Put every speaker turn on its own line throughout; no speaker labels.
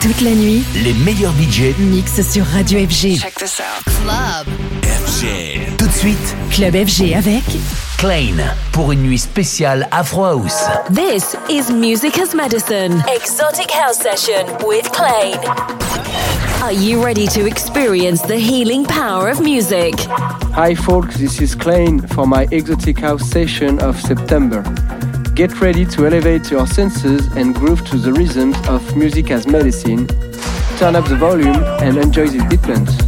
Toute la nuit,
les meilleurs budgets
mixent sur Radio FG.
Check this out. Club.
FG. Tout de suite,
Club FG avec
Klein pour une nuit spéciale Afro House.
This is Music as Medicine. Exotic House Session with Klein. Are you ready to experience the healing power of music?
Hi folks, this is Klein for my Exotic House session of September. Get ready to elevate your senses and groove to the rhythms of music as medicine. Turn up the volume and enjoy the beatlands.
Mawu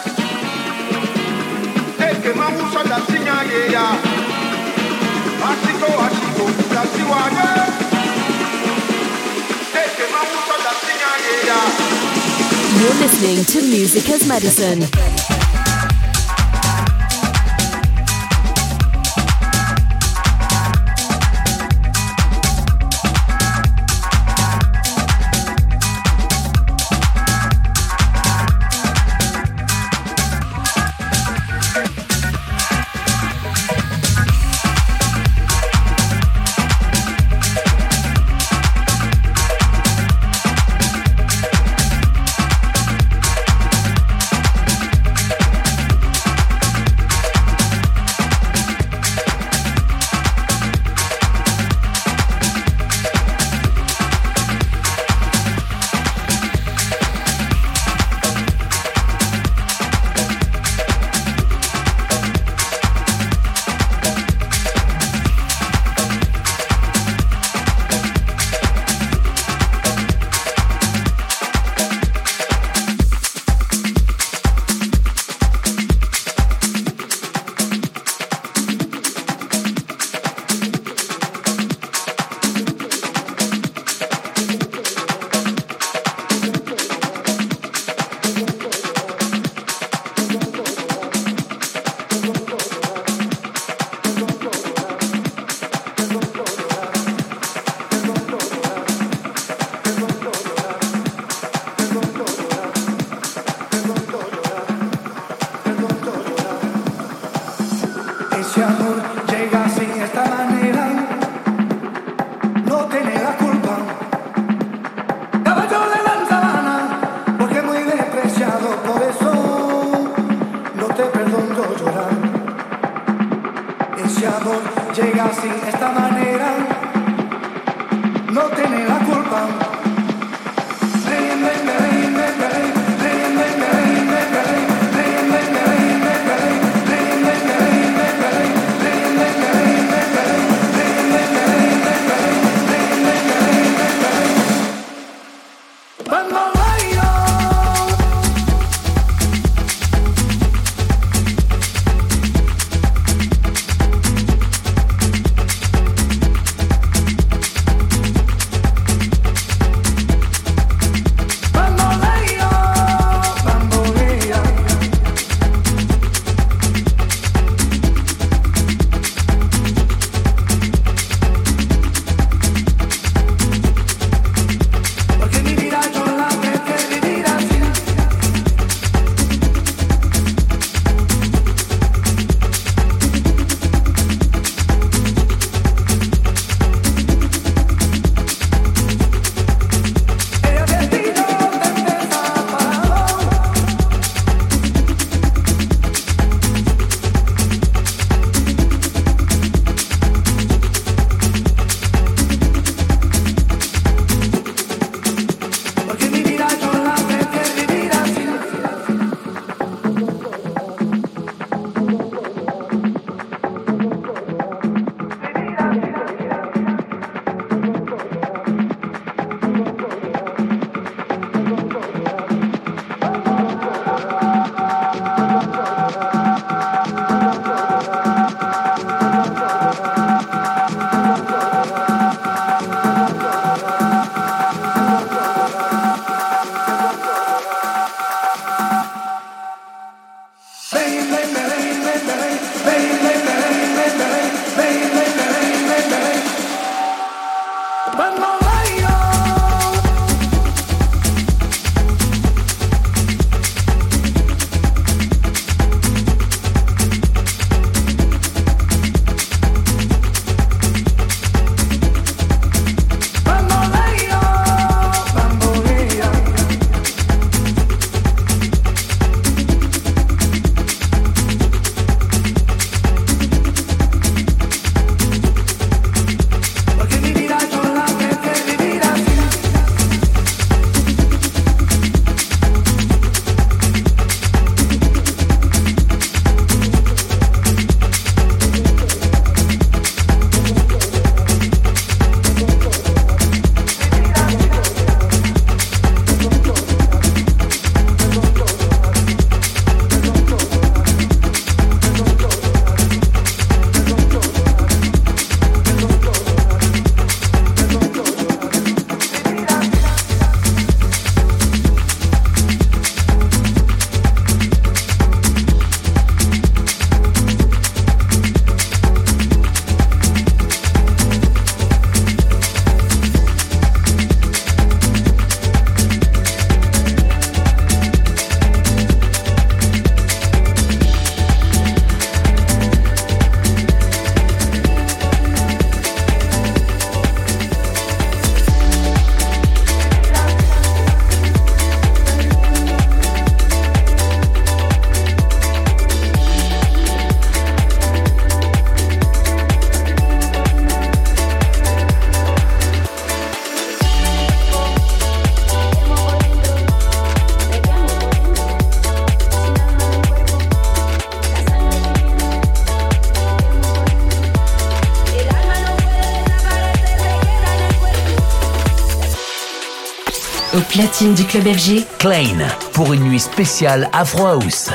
You're listening to Music as Medicine. Du club. Klein, pour une nuit spéciale Afro House.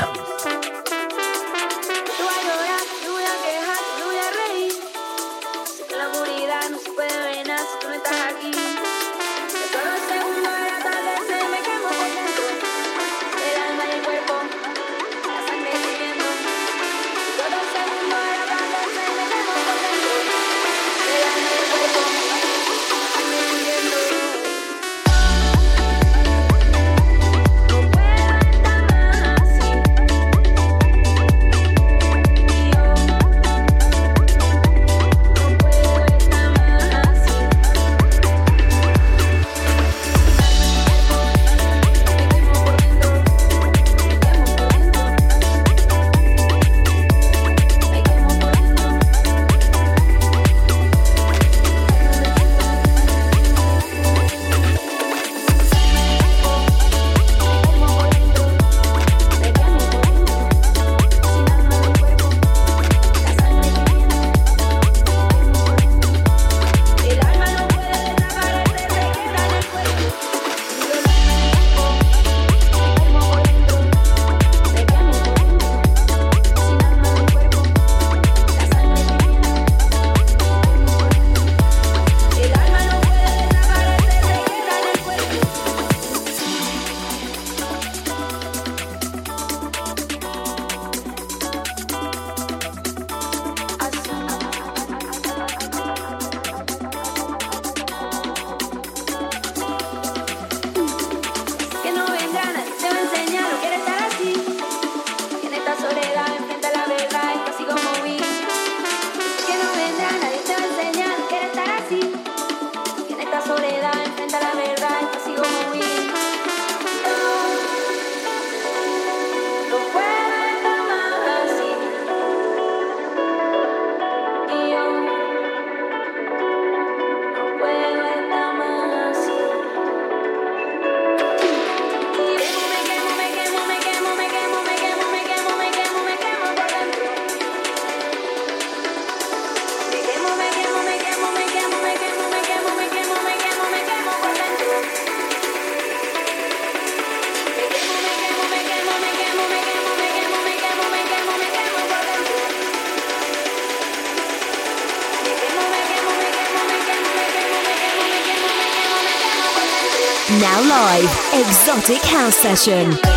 Exotic House Session.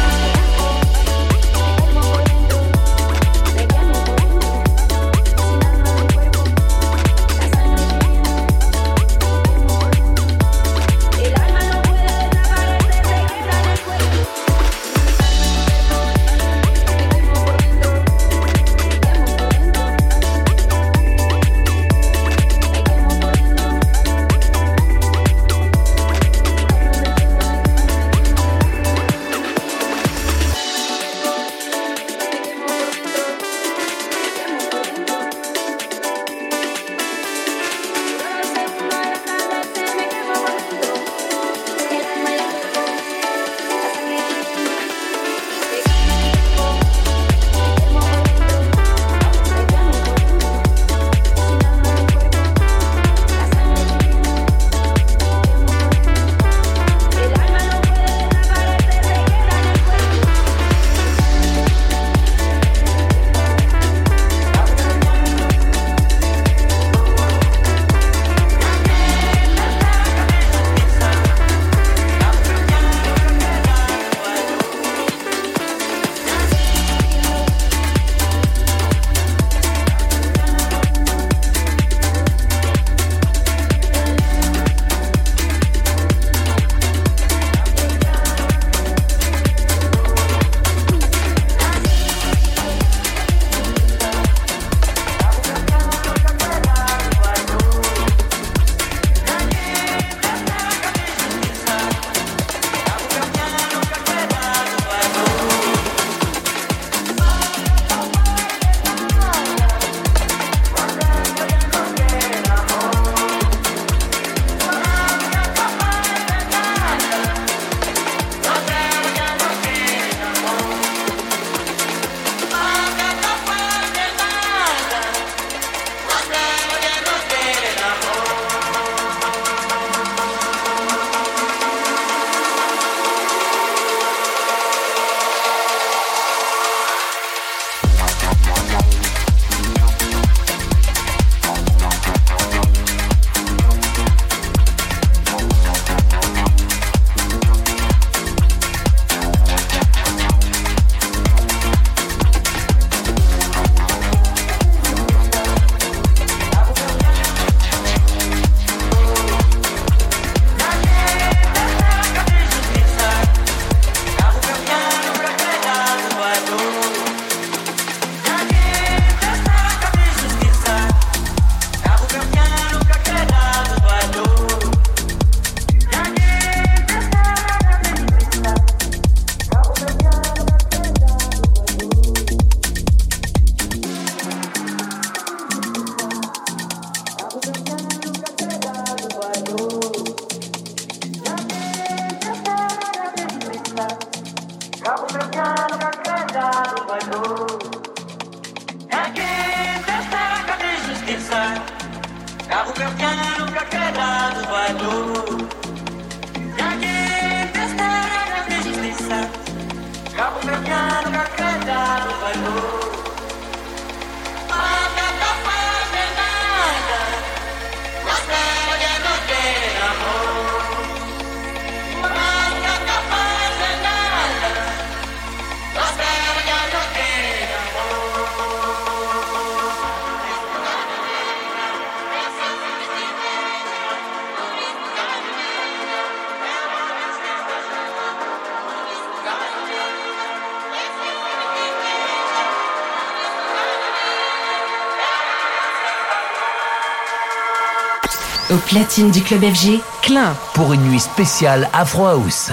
Au platine du club FG, Klein.
Pour une nuit spéciale Afro House.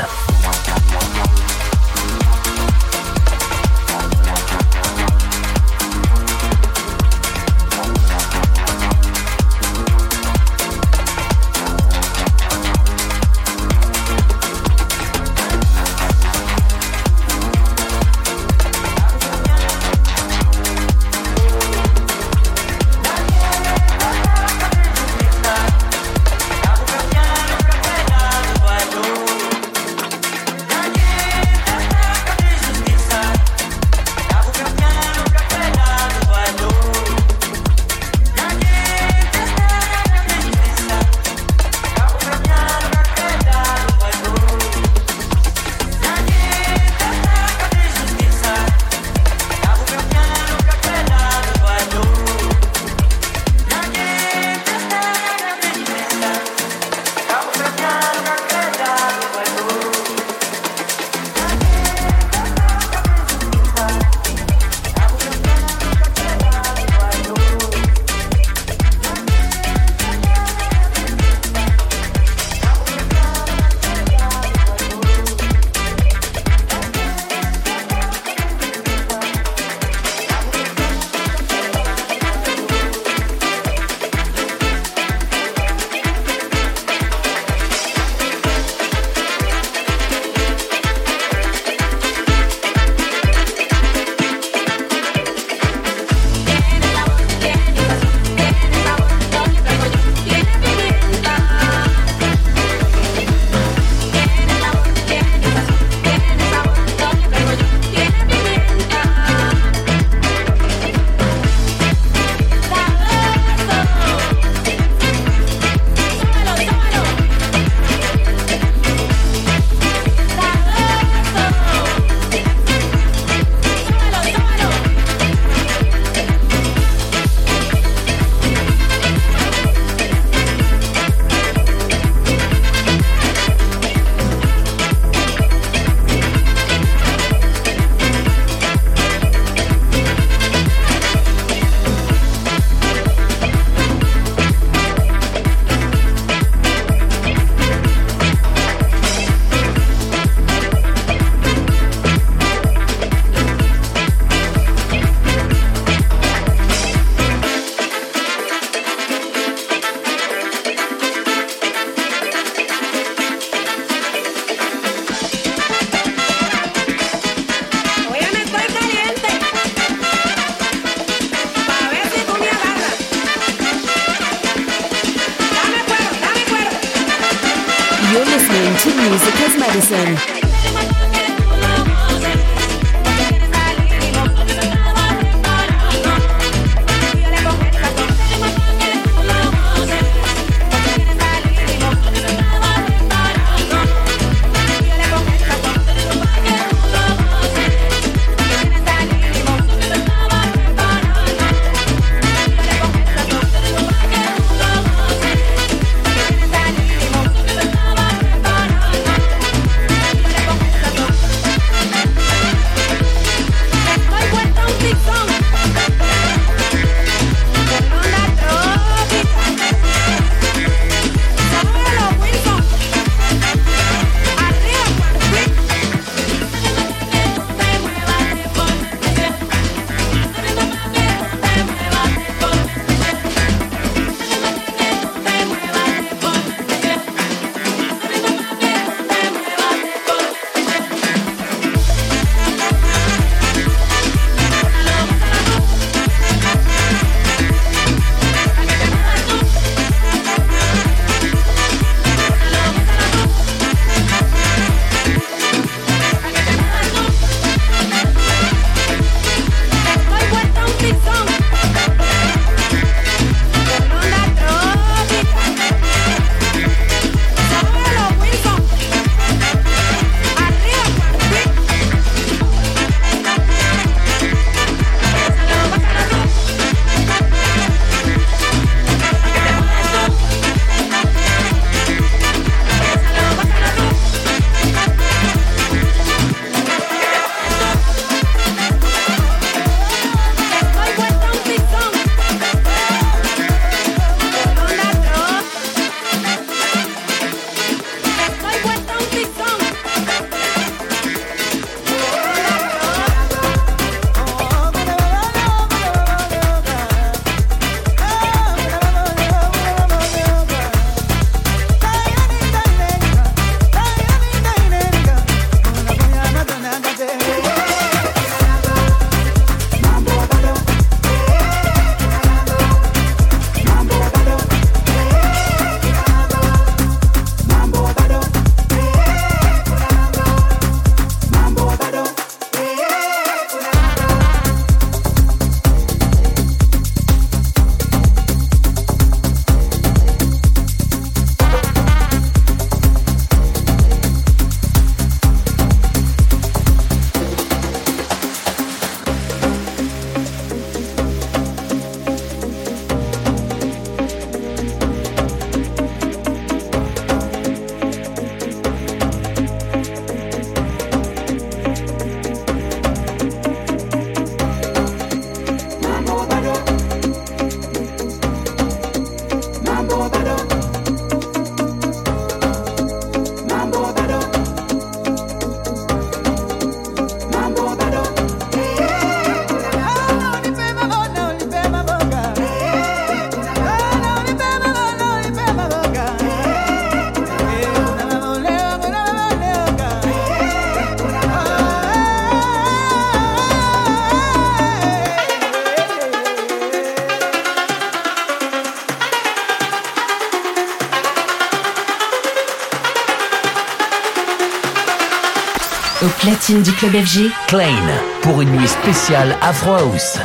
Au
platine du club FG,
Klein, pour une nuit spéciale Afro House.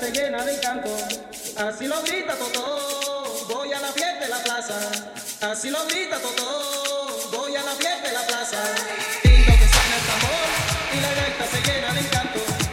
se llena de encanto, así lo grita Totó, voy
a la fiesta de la plaza,
así lo grita Totó,
voy a la fiesta de la plaza,
pinto que suena el tambor
y la fiesta se llena de encanto.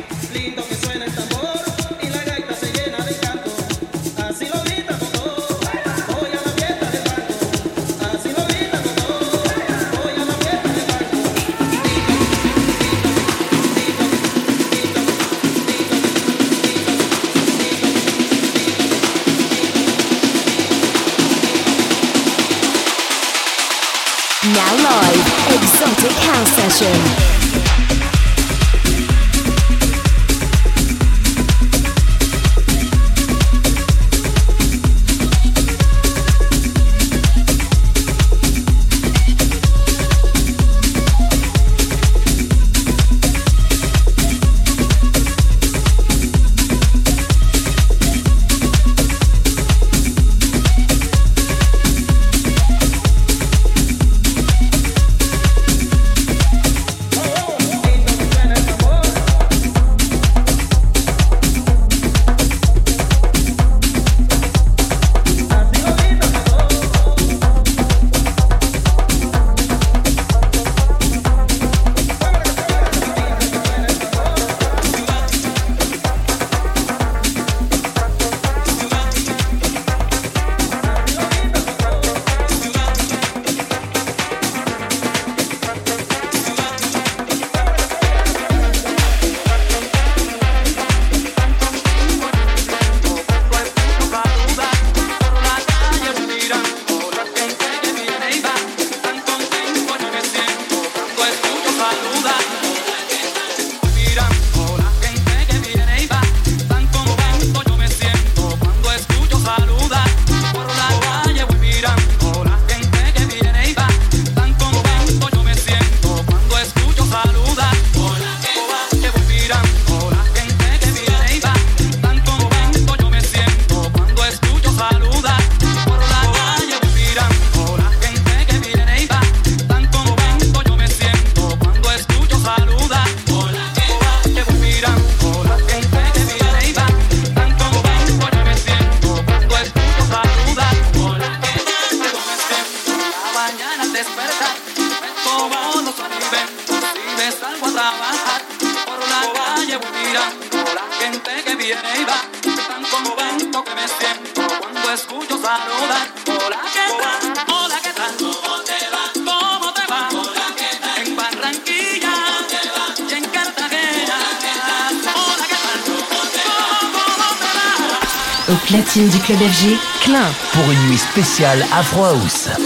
Spéciale Afro House.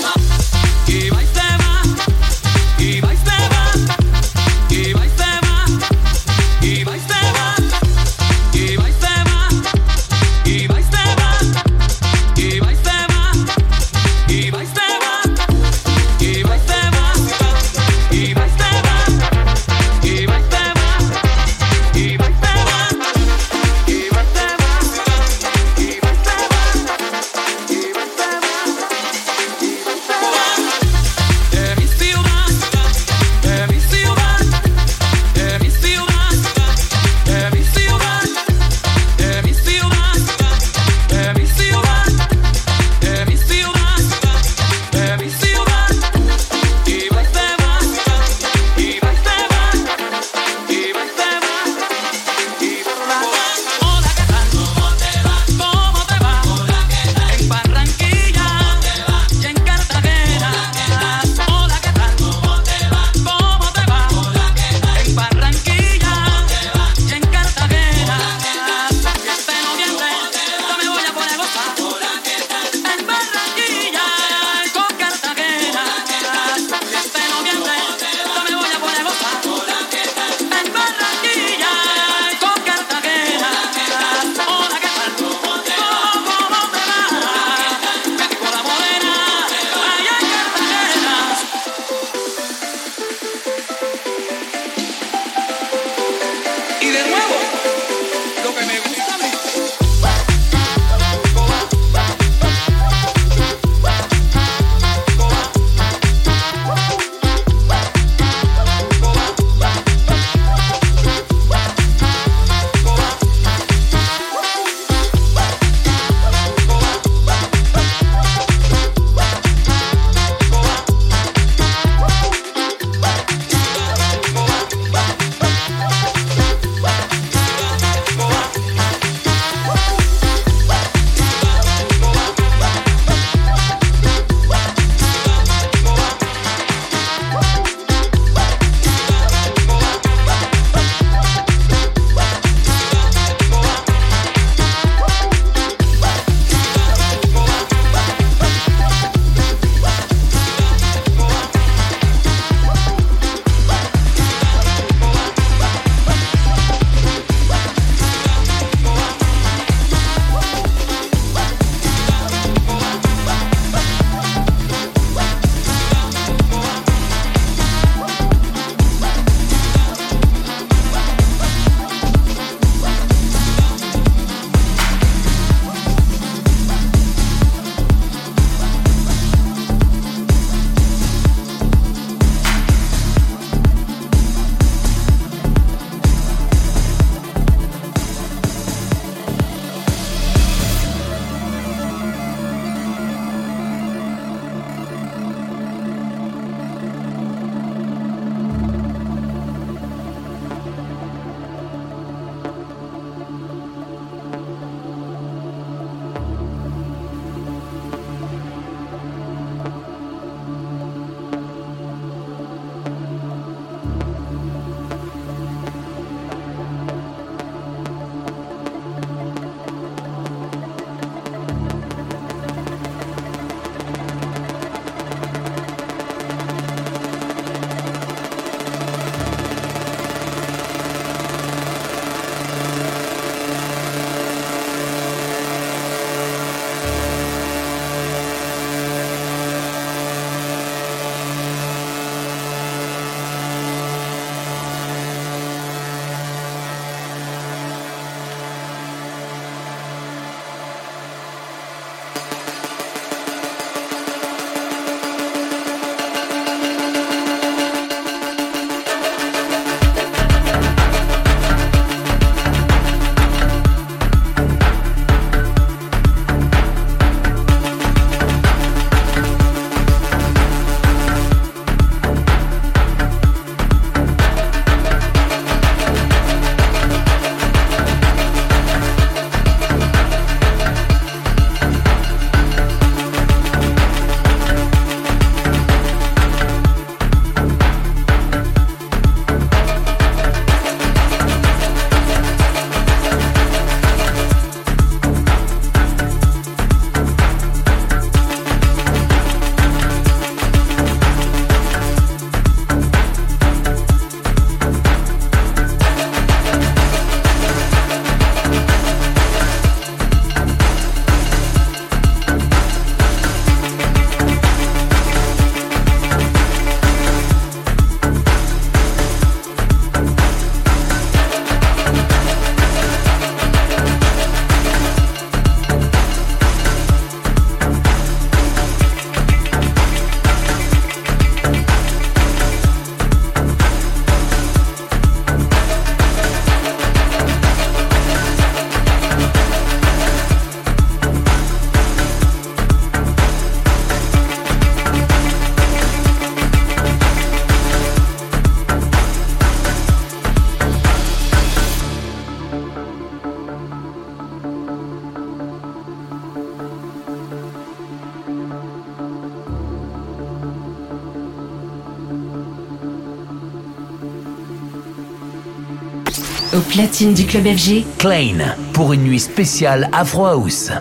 Platine du club FG,
Klein, pour une nuit spéciale Afro House.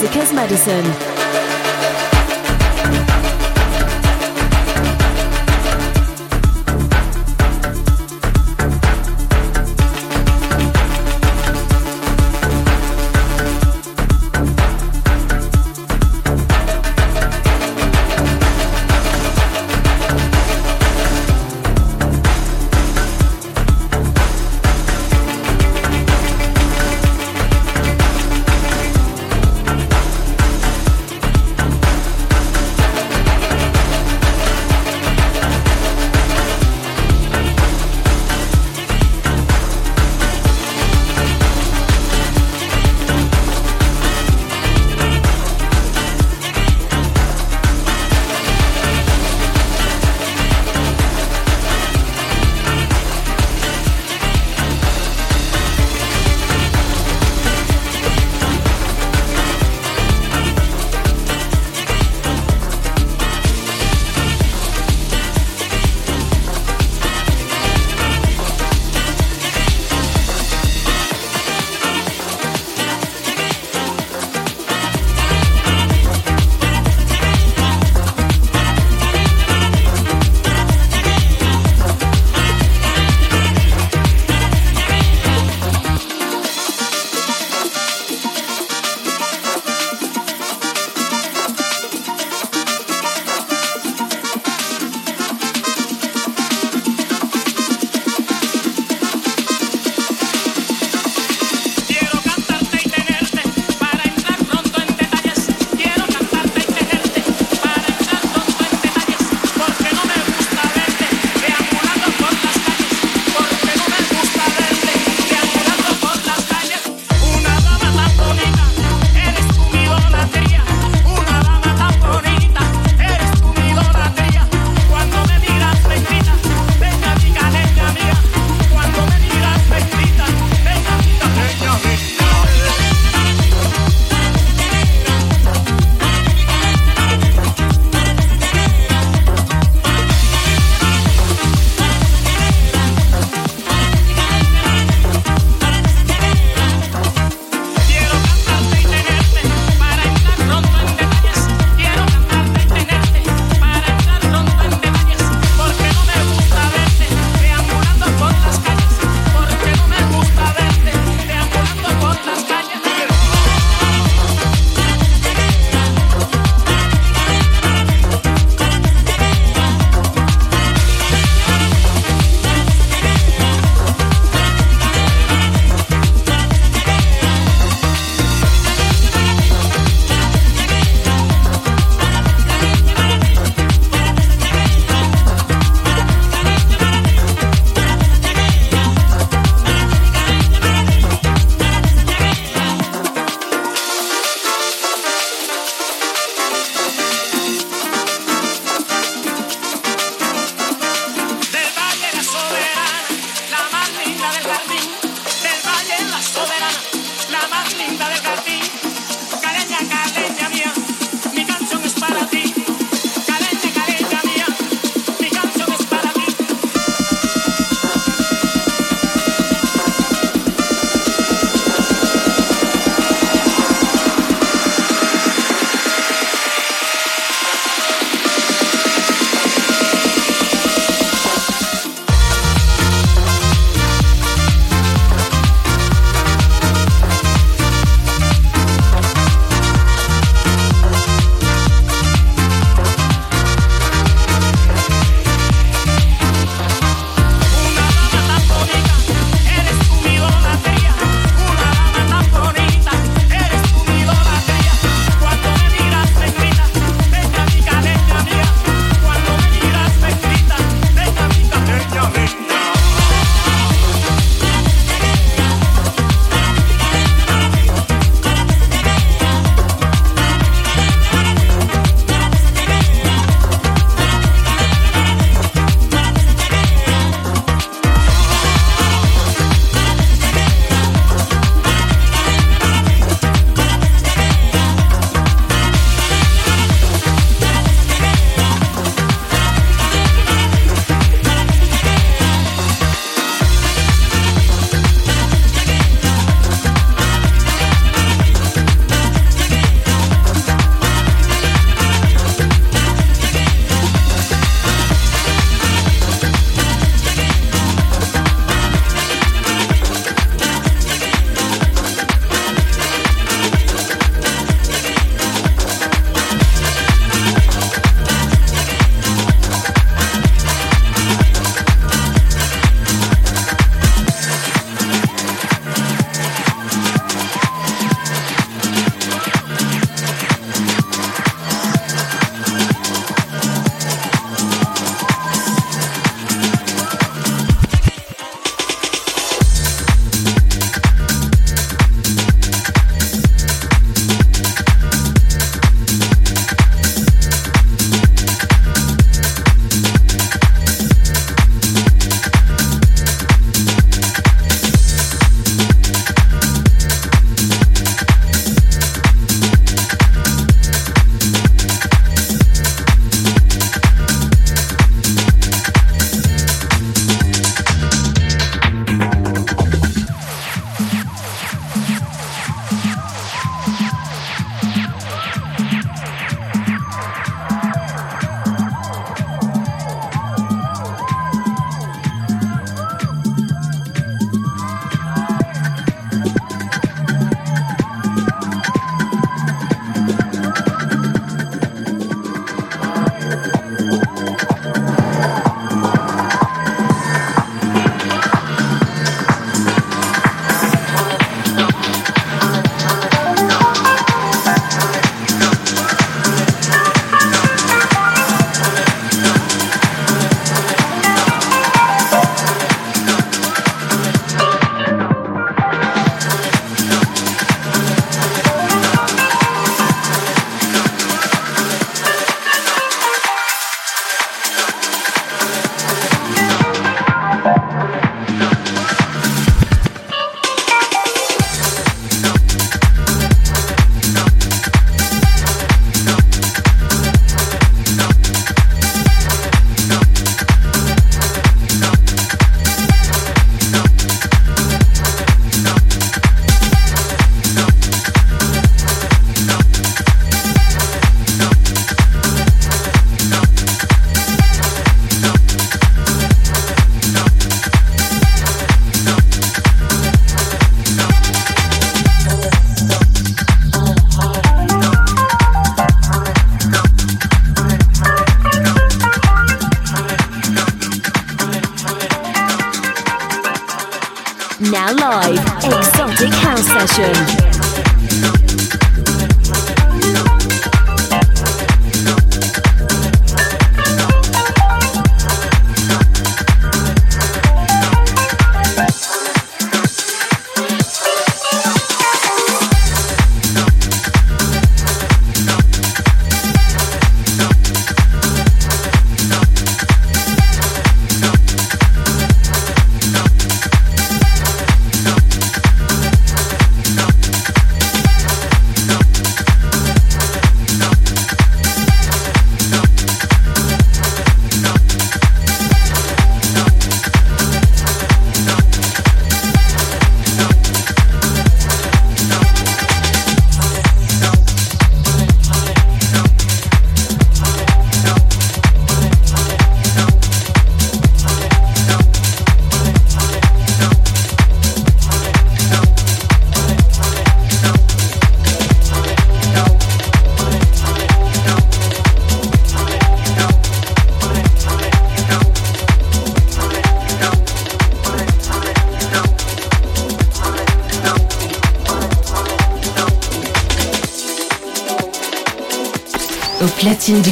Music as Medicine.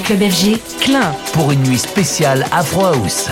Club FG, Klein. Pour une nuit spéciale Afro House.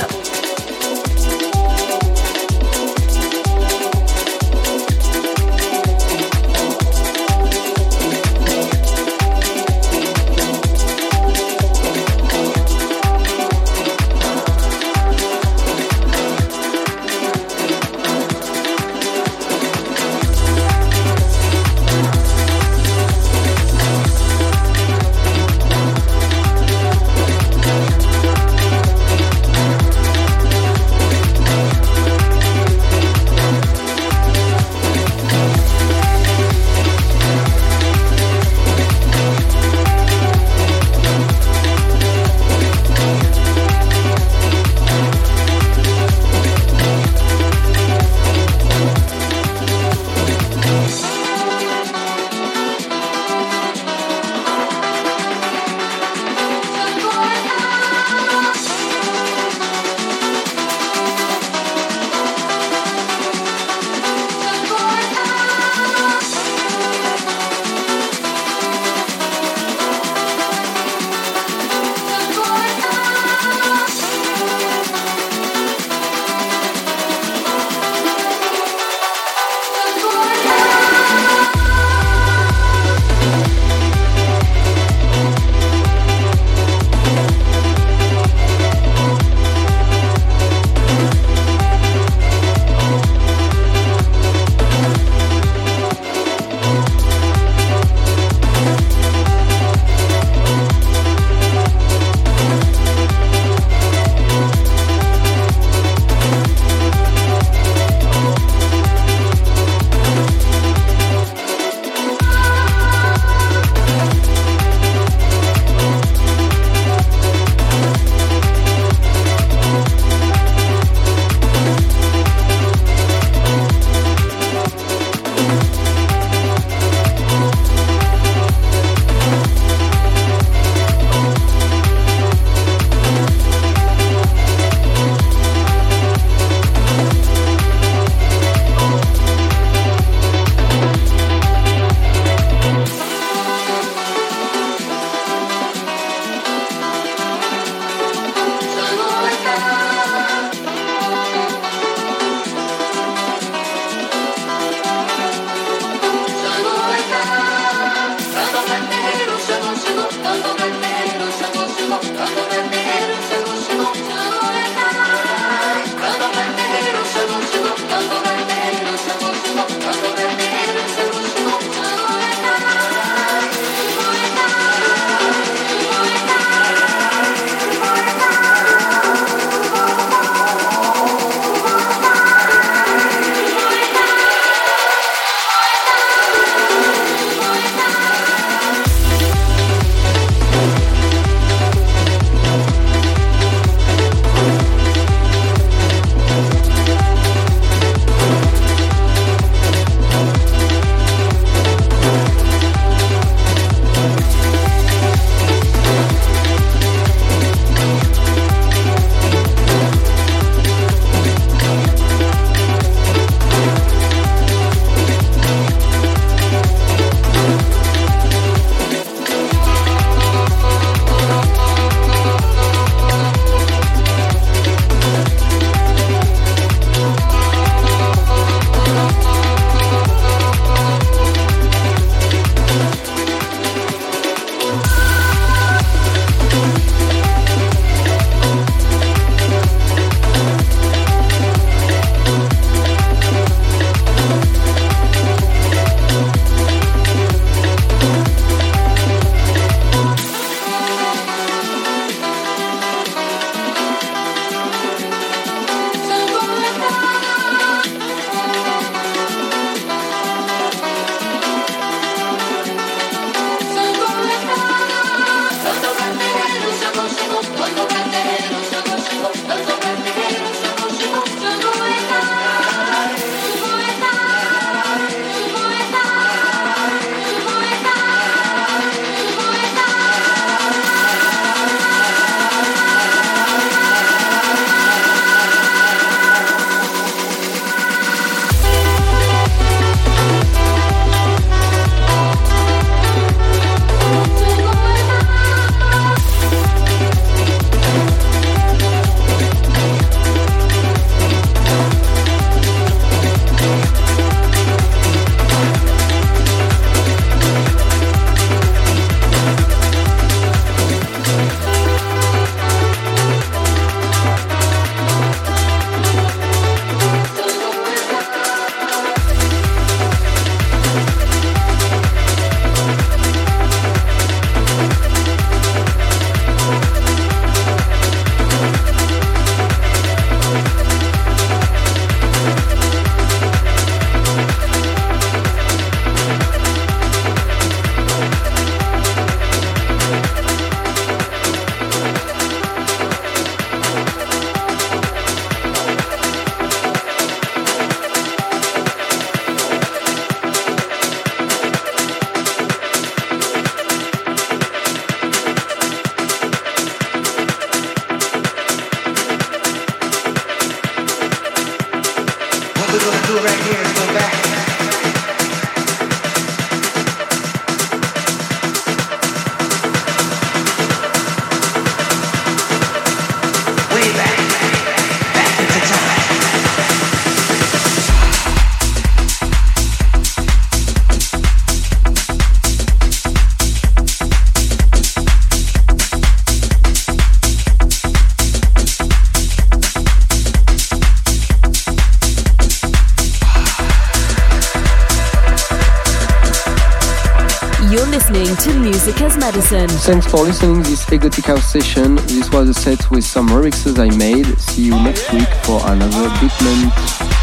Medicine.
Thanks for listening this Exotic House session. This was a set with some remixes I made. See you next week for another Beatment